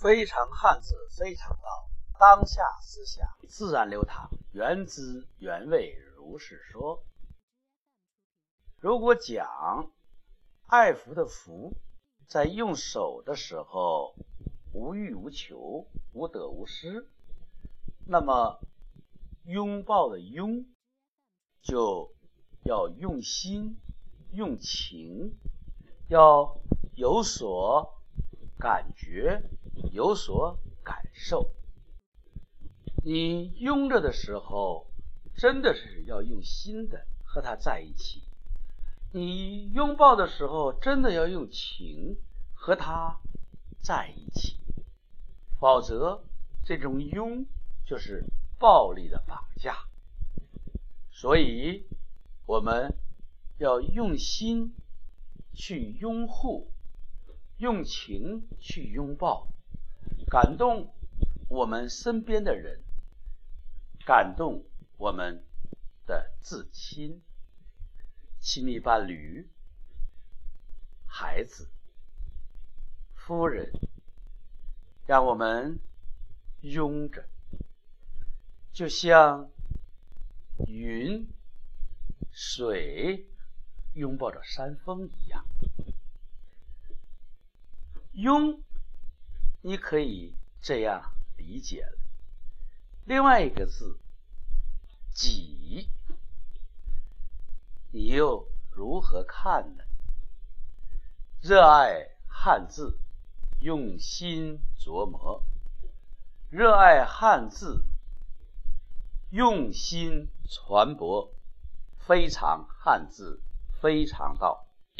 非常汉字，非常道。当下思想自然流淌，原汁原味，如是说。如果讲爱福的福，在用手的时候无欲无求，无得无失，那么拥抱的拥就要用心、用情，要有所感觉。有所感受，你拥着的时候，真的是要用心的和他在一起；你拥抱的时候，真的要用情和他在一起。否则，这种拥就是暴力的绑架。所以，我们要用心去拥护，用情去拥抱。感动我们身边的人，感动我们的至亲、亲密伴侣、孩子、夫人，让我们拥着，就像云、水拥抱着山峰一样，拥。你可以这样理解了。另外一个字“己”，你又如何看呢？热爱汉字，用心琢磨；热爱汉字，用心传播。非常汉字，非常道。